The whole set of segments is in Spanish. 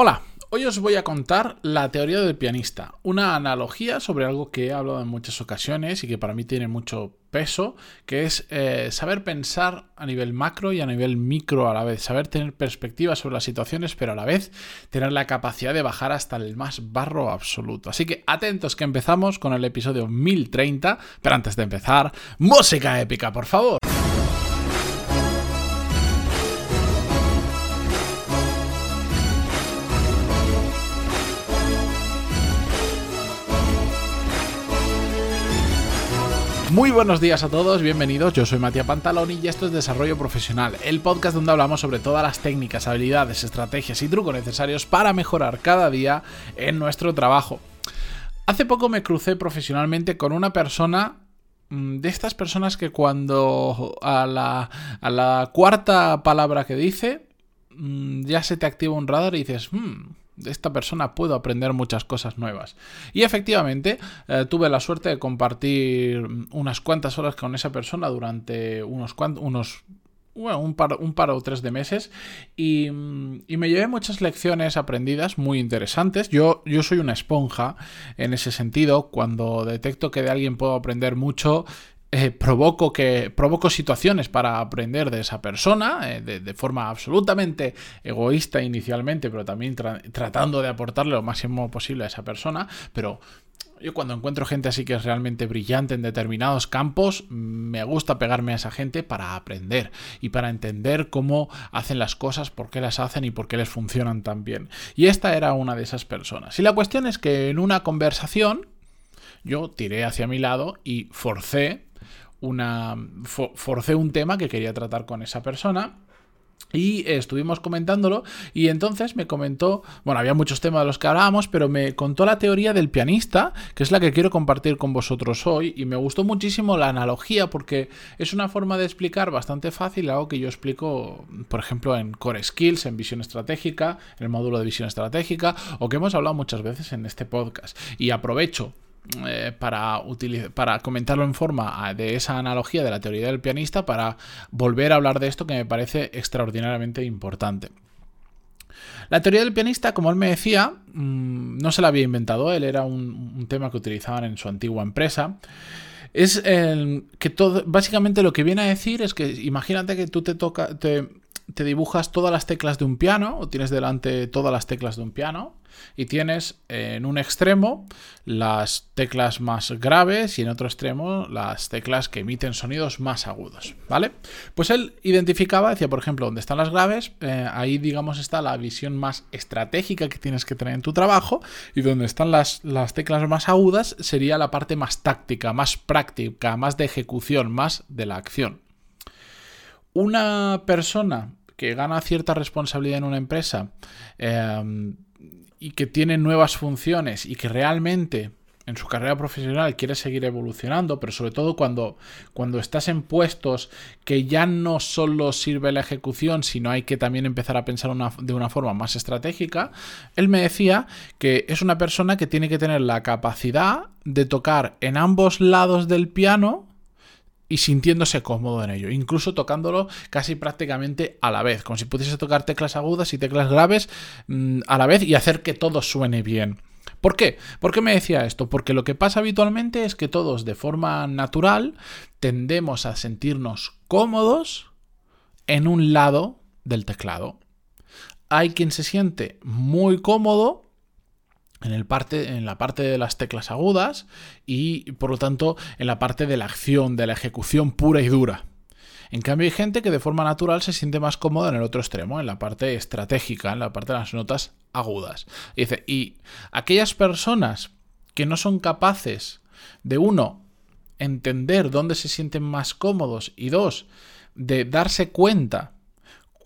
Hola, hoy os voy a contar la teoría del pianista, una analogía sobre algo que he hablado en muchas ocasiones y que para mí tiene mucho peso, que es eh, saber pensar a nivel macro y a nivel micro a la vez, saber tener perspectiva sobre las situaciones, pero a la vez tener la capacidad de bajar hasta el más barro absoluto. Así que atentos que empezamos con el episodio 1030, pero antes de empezar, música épica, por favor. Muy buenos días a todos, bienvenidos. Yo soy Matías Pantaloni y esto es Desarrollo Profesional, el podcast donde hablamos sobre todas las técnicas, habilidades, estrategias y trucos necesarios para mejorar cada día en nuestro trabajo. Hace poco me crucé profesionalmente con una persona mm, de estas personas que cuando a la, cuarta palabra que dice mm, ya se te activa un radar y dices, hmm, de esta persona puedo aprender muchas cosas nuevas. Y efectivamente, eh, tuve la suerte de compartir unas cuantas horas con esa persona durante unos cuantos, unos un par, un par, o tres de meses y, y, me llevé muchas lecciones aprendidas muy interesantes. Yo, yo soy una esponja en ese sentido. Cuando detecto que de alguien puedo aprender mucho, eh, provoco, que, provoco situaciones para aprender de esa persona eh, de, forma absolutamente egoísta inicialmente, pero también tratando de aportarle lo máximo posible a esa persona. Pero yo cuando encuentro gente así que es realmente brillante en determinados campos, me gusta pegarme a esa gente para aprender y para entender cómo hacen las cosas, por qué las hacen y por qué les funcionan tan bien. Y esta era una de esas personas. Y la cuestión es que en una conversación yo tiré hacia mi lado y forcé una. forcé un tema que quería tratar con esa persona. Y estuvimos comentándolo y entonces me comentó, bueno, había muchos temas de los que hablábamos, pero me contó la teoría del pianista, que es la que quiero compartir con vosotros hoy, y me gustó muchísimo la analogía porque es una forma de explicar bastante fácil algo que yo explico, por ejemplo, en Core Skills, en visión estratégica, en el módulo de visión estratégica, o que hemos hablado muchas veces en este podcast. Y aprovecho eh, para, comentarlo en forma ah, de esa analogía de la teoría del pianista para volver a hablar de esto que me parece extraordinariamente importante. La teoría del pianista, como él me decía, mm, no se la había inventado, él era un, tema que utilizaban en su antigua empresa. Es que todo, básicamente lo que viene a decir es que imagínate que tú te, te dibujas todas las teclas de un piano, o tienes delante todas las teclas de un piano, y tienes en un extremo las teclas más graves y en otro extremo las teclas que emiten sonidos más agudos, ¿vale? Pues él identificaba, decía, por ejemplo, donde están las graves, eh, ahí digamos está la visión más estratégica que tienes que tener en tu trabajo y donde están las, las teclas más agudas sería la parte más táctica, más práctica, más de ejecución, más de la acción. Una persona que gana cierta responsabilidad en una empresa em, y que tiene nuevas funciones y que realmente en su carrera profesional quiere seguir evolucionando, pero sobre todo cuando, cuando estás en puestos que ya no solo sirve la ejecución, sino hay que también empezar a pensar de una forma más estratégica, él me decía que es una persona que tiene que tener la capacidad de tocar en ambos lados del piano y sintiéndose cómodo en ello, incluso tocándolo casi prácticamente a la vez, como si pudiese tocar teclas agudas y teclas graves mm, a la vez y hacer que todo suene bien. ¿Por qué? ¿Por qué me decía esto? Porque lo que pasa habitualmente es que todos de forma natural tendemos a sentirnos cómodos en un lado del teclado. Hay quien se siente muy cómodo en, el parte, en la parte de las teclas agudas y por lo tanto en la parte de la acción, de la ejecución pura y dura. En cambio hay gente que de forma natural se siente más cómoda en el otro extremo, en la parte estratégica, en la parte de las notas agudas. Y dice, y aquellas personas que no son capaces de uno entender dónde se sienten más cómodos y dos de darse cuenta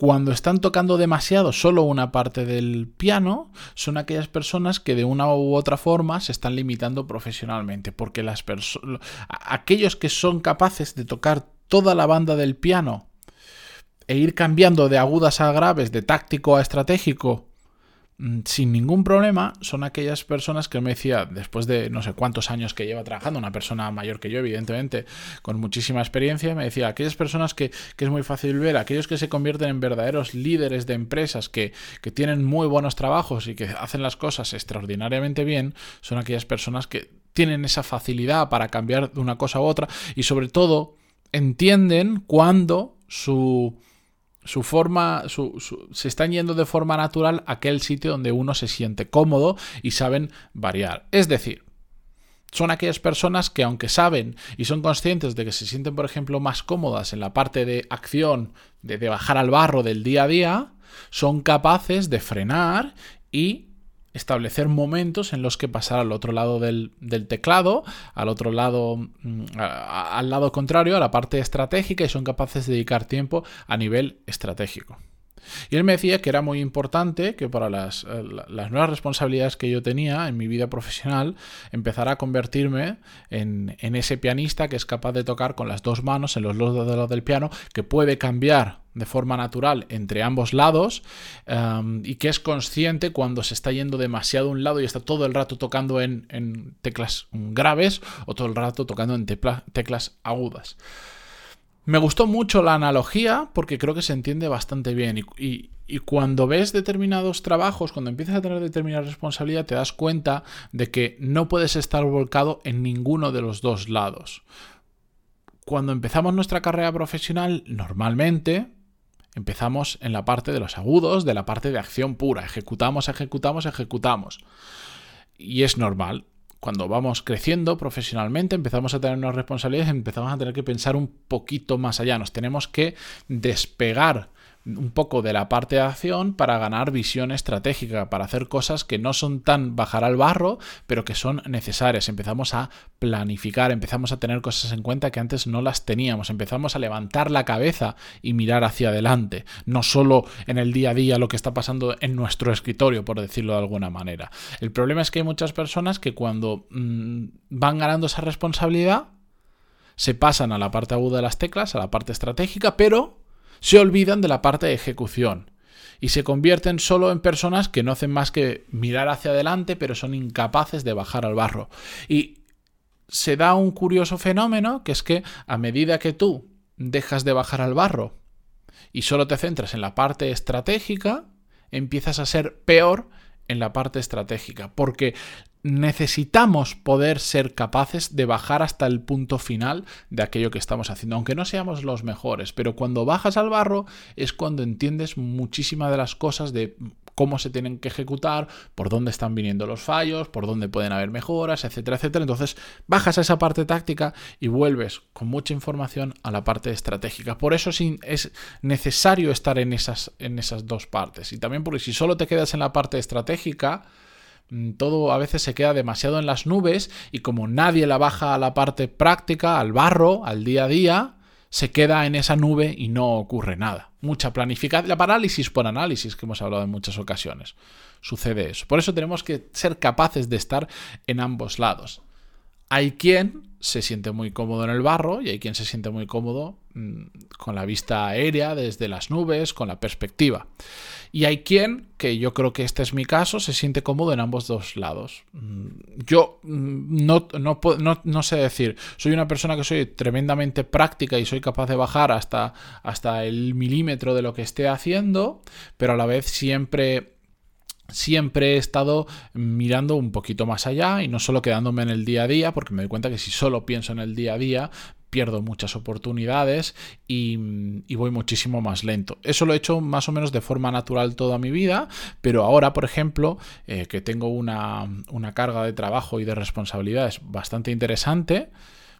cuando están tocando demasiado solo una parte del piano, son aquellas personas que de una u otra forma se están limitando profesionalmente, porque las aquellos que son capaces de tocar toda la banda del piano e ir cambiando de agudas a graves, de táctico a estratégico, sin ningún problema son aquellas personas que me decía, después de no sé cuántos años que lleva trabajando, una persona mayor que yo, evidentemente, con muchísima experiencia, me decía, aquellas personas que, que es muy fácil ver, aquellos que se convierten en verdaderos líderes de empresas, que, que tienen muy buenos trabajos y que hacen las cosas extraordinariamente bien, son aquellas personas que tienen esa facilidad para cambiar de una cosa u otra y sobre todo entienden cuando su su forma, se están yendo de forma natural a aquel sitio donde uno se siente cómodo y saben variar. Es decir, son aquellas personas que aunque saben y son conscientes de que se sienten, por ejemplo, más cómodas en la parte de acción, de bajar al barro del día a día, son capaces de frenar y establecer momentos en los que pasar al otro lado del, teclado, al otro lado, mm, al lado contrario, a la parte estratégica y son capaces de dedicar tiempo a nivel estratégico. Y él me decía que era muy importante que para las, eh, las, nuevas responsabilidades que yo tenía en mi vida profesional, empezara a convertirme en, ese pianista que es capaz de tocar con las dos manos en los dos lados del piano, que puede cambiar de forma natural entre ambos lados em, y que es consciente cuando se está yendo demasiado a un lado y está todo el rato tocando en, en teclas graves o todo el rato tocando en teclas agudas. Me gustó mucho la analogía porque creo que se entiende bastante bien y, cuando ves determinados trabajos, cuando empiezas a tener determinada responsabilidad, te das cuenta de que no puedes estar volcado en ninguno de los dos lados. Cuando empezamos nuestra carrera profesional, normalmente empezamos en la parte de los agudos, de la parte de acción pura. Ejecutamos, ejecutamos, ejecutamos. Y es normal cuando vamos creciendo profesionalmente, empezamos a tener unas responsabilidades, empezamos a tener que pensar un poquito más allá. Nos tenemos que despegar un poco de la parte de acción para ganar visión estratégica, para hacer cosas que no son tan bajar al barro, pero que son necesarias. Empezamos a planificar, empezamos a tener cosas en cuenta que antes no las teníamos, empezamos a levantar la cabeza y mirar hacia adelante, no solo en el día a día lo que está pasando en nuestro escritorio, por decirlo de alguna manera. El problema es que hay muchas personas que cuando mm, van ganando esa responsabilidad, se pasan a la parte aguda de las teclas, a la parte estratégica, pero se olvidan de la parte de ejecución y se convierten solo en personas que no hacen más que mirar hacia adelante, pero son incapaces de bajar al barro. Y se da un curioso fenómeno, que es que a medida que tú dejas de bajar al barro y solo te centras en la parte estratégica, empiezas a ser peor en la parte estratégica, porque necesitamos poder ser capaces de bajar hasta el punto final de aquello que estamos haciendo, aunque no seamos los mejores, pero cuando bajas al barro es cuando entiendes muchísimas de las cosas de cómo se tienen que ejecutar, por dónde están viniendo los fallos, por dónde pueden haber mejoras, etcétera, etcétera. Entonces bajas a esa parte táctica y vuelves con mucha información a la parte estratégica. Por eso es necesario estar en esas, en esas dos partes. Y también porque si solo te quedas en la parte estratégica, todo a veces se queda demasiado en las nubes y como nadie la baja a la parte práctica, al barro, al día a día, se queda en esa nube y no ocurre nada. Mucha planificación, la parálisis por análisis que hemos hablado en muchas ocasiones. Sucede eso. Por eso tenemos que ser capaces de estar en ambos lados. Hay quien se siente muy cómodo en el barro y hay quien se siente muy cómodo mm, con la vista aérea desde las nubes, con la perspectiva. Y hay quien, que yo creo que este es mi caso, se siente cómodo en ambos dos lados. Mm, yo mm, no, no, no, sé decir, soy una persona que soy tremendamente práctica y soy capaz de bajar hasta, hasta el milímetro de lo que esté haciendo, pero a la vez siempre siempre he estado mirando un poquito más allá y no solo quedándome en el día a día, porque me doy cuenta que si solo pienso en el día a día, pierdo muchas oportunidades y, voy muchísimo más lento. Eso lo he hecho más o menos de forma natural toda mi vida, pero ahora, por ejemplo, eh, que tengo una, una carga de trabajo y de responsabilidades bastante interesante,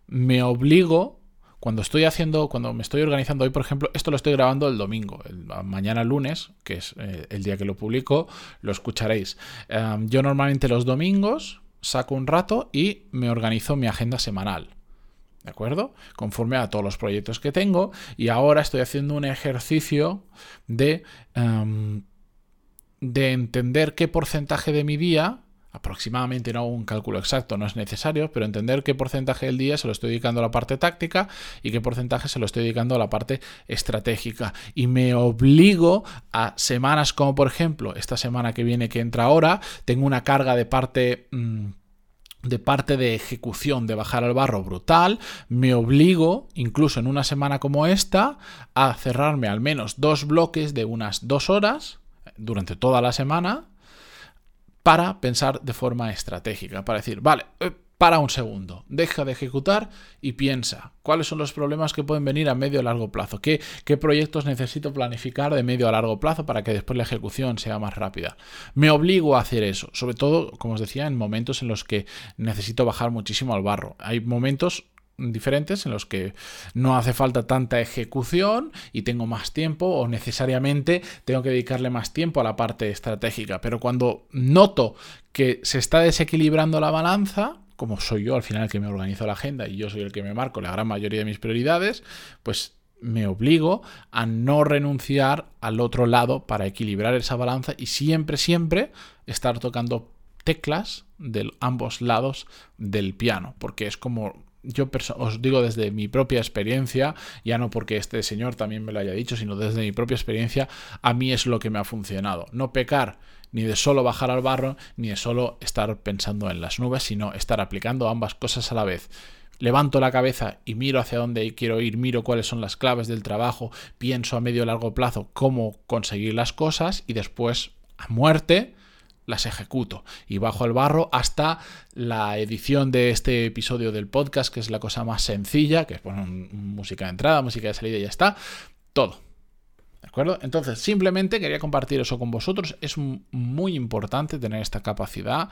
me obligo cuando estoy haciendo, cuando me estoy organizando hoy, por ejemplo, esto lo estoy grabando el domingo, mañana lunes, que es eh, el día que lo publico, lo escucharéis. Em, yo normalmente los domingos saco un rato y me organizo mi agenda semanal. ¿De acuerdo? Conforme a todos los proyectos que tengo. Y ahora estoy haciendo un ejercicio de, em, de entender qué porcentaje de mi día aproximadamente, no un cálculo exacto, no es necesario, pero entender qué porcentaje del día se lo estoy dedicando a la parte táctica y qué porcentaje se lo estoy dedicando a la parte estratégica. Y me obligo a semanas como por ejemplo esta semana que viene que entra ahora, tengo una carga de parte... Mm, de parte de ejecución de bajar al barro brutal, me obligo, incluso en una semana como esta, a cerrarme al menos dos bloques de unas dos horas durante toda la semana para pensar de forma estratégica, para decir, vale, eh, para un segundo, deja de ejecutar y piensa cuáles son los problemas que pueden venir a medio o largo plazo, ¿Qué, qué proyectos necesito planificar de medio a largo plazo para que después la ejecución sea más rápida. Me obligo a hacer eso, sobre todo, como os decía, en momentos en los que necesito bajar muchísimo al barro. Hay momentos diferentes en los que no hace falta tanta ejecución y tengo más tiempo o necesariamente tengo que dedicarle más tiempo a la parte estratégica. Pero cuando noto que se está desequilibrando la balanza, como soy yo al final el que me organizo la agenda y yo soy el que me marco la gran mayoría de mis prioridades, pues me obligo a no renunciar al otro lado para equilibrar esa balanza y siempre, siempre estar tocando teclas de ambos lados del piano, porque es como yo os digo desde mi propia experiencia, ya no porque este señor también me lo haya dicho, sino desde mi propia experiencia, a mí es lo que me ha funcionado. No pecar ni de solo bajar al barro, ni de solo estar pensando en las nubes, sino estar aplicando ambas cosas a la vez. Levanto la cabeza y miro hacia dónde quiero ir, miro cuáles son las claves del trabajo, pienso a medio y largo plazo cómo conseguir las cosas y después, a muerte, las ejecuto y bajo el barro hasta la edición de este episodio del podcast, que es la cosa más sencilla, que es poner música de entrada, música de salida y ya está. Todo. ¿De acuerdo? Entonces, simplemente quería compartir eso con vosotros. Es muy importante tener esta capacidad.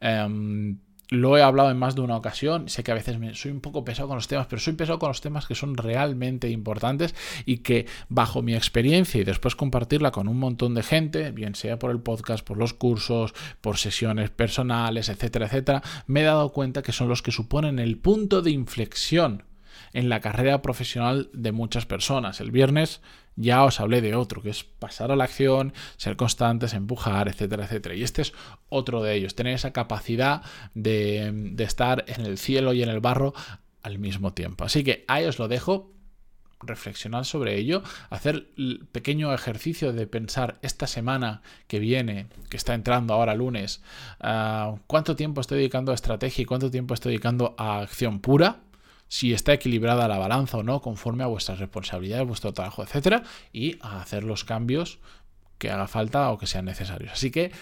Em, lo he hablado en más de una ocasión, sé que a veces soy un poco pesado con los temas, pero soy pesado con los temas que son realmente importantes y que bajo mi experiencia y después compartirla con un montón de gente, bien sea por el podcast, por los cursos, por sesiones personales, etcétera, etcétera, me he dado cuenta que son los que suponen el punto de inflexión en la carrera profesional de muchas personas. El viernes ya os hablé de otro, que es pasar a la acción, ser constantes, empujar, etcétera, etcétera. Y este es otro de ellos, tener esa capacidad de, de estar en el cielo y en el barro al mismo tiempo. Así que ahí os lo dejo, reflexionar sobre ello, hacer el pequeño ejercicio de pensar esta semana que viene, que está entrando ahora lunes, ah, cuánto tiempo estoy dedicando a estrategia y cuánto tiempo estoy dedicando a acción pura si está equilibrada la balanza o no conforme a vuestras responsabilidades, vuestro trabajo, etcétera, y a hacer los cambios que haga falta o que sean necesarios. Así que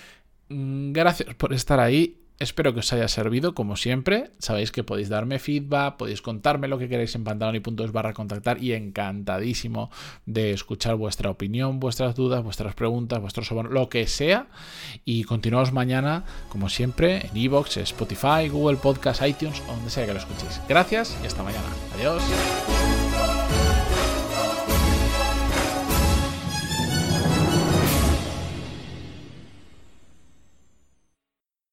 mm, gracias por estar ahí Espero que os haya servido, como siempre. Sabéis que podéis darme feedback, podéis contarme lo que queréis en pantaloni.es barra contactar y encantadísimo de escuchar vuestra opinión, vuestras dudas, vuestras preguntas, vuestros lo que sea. Y continuamos mañana, como siempre, en Evox, Spotify, Google Podcast, iTunes, donde sea que lo escuchéis. Gracias y hasta mañana. Adiós.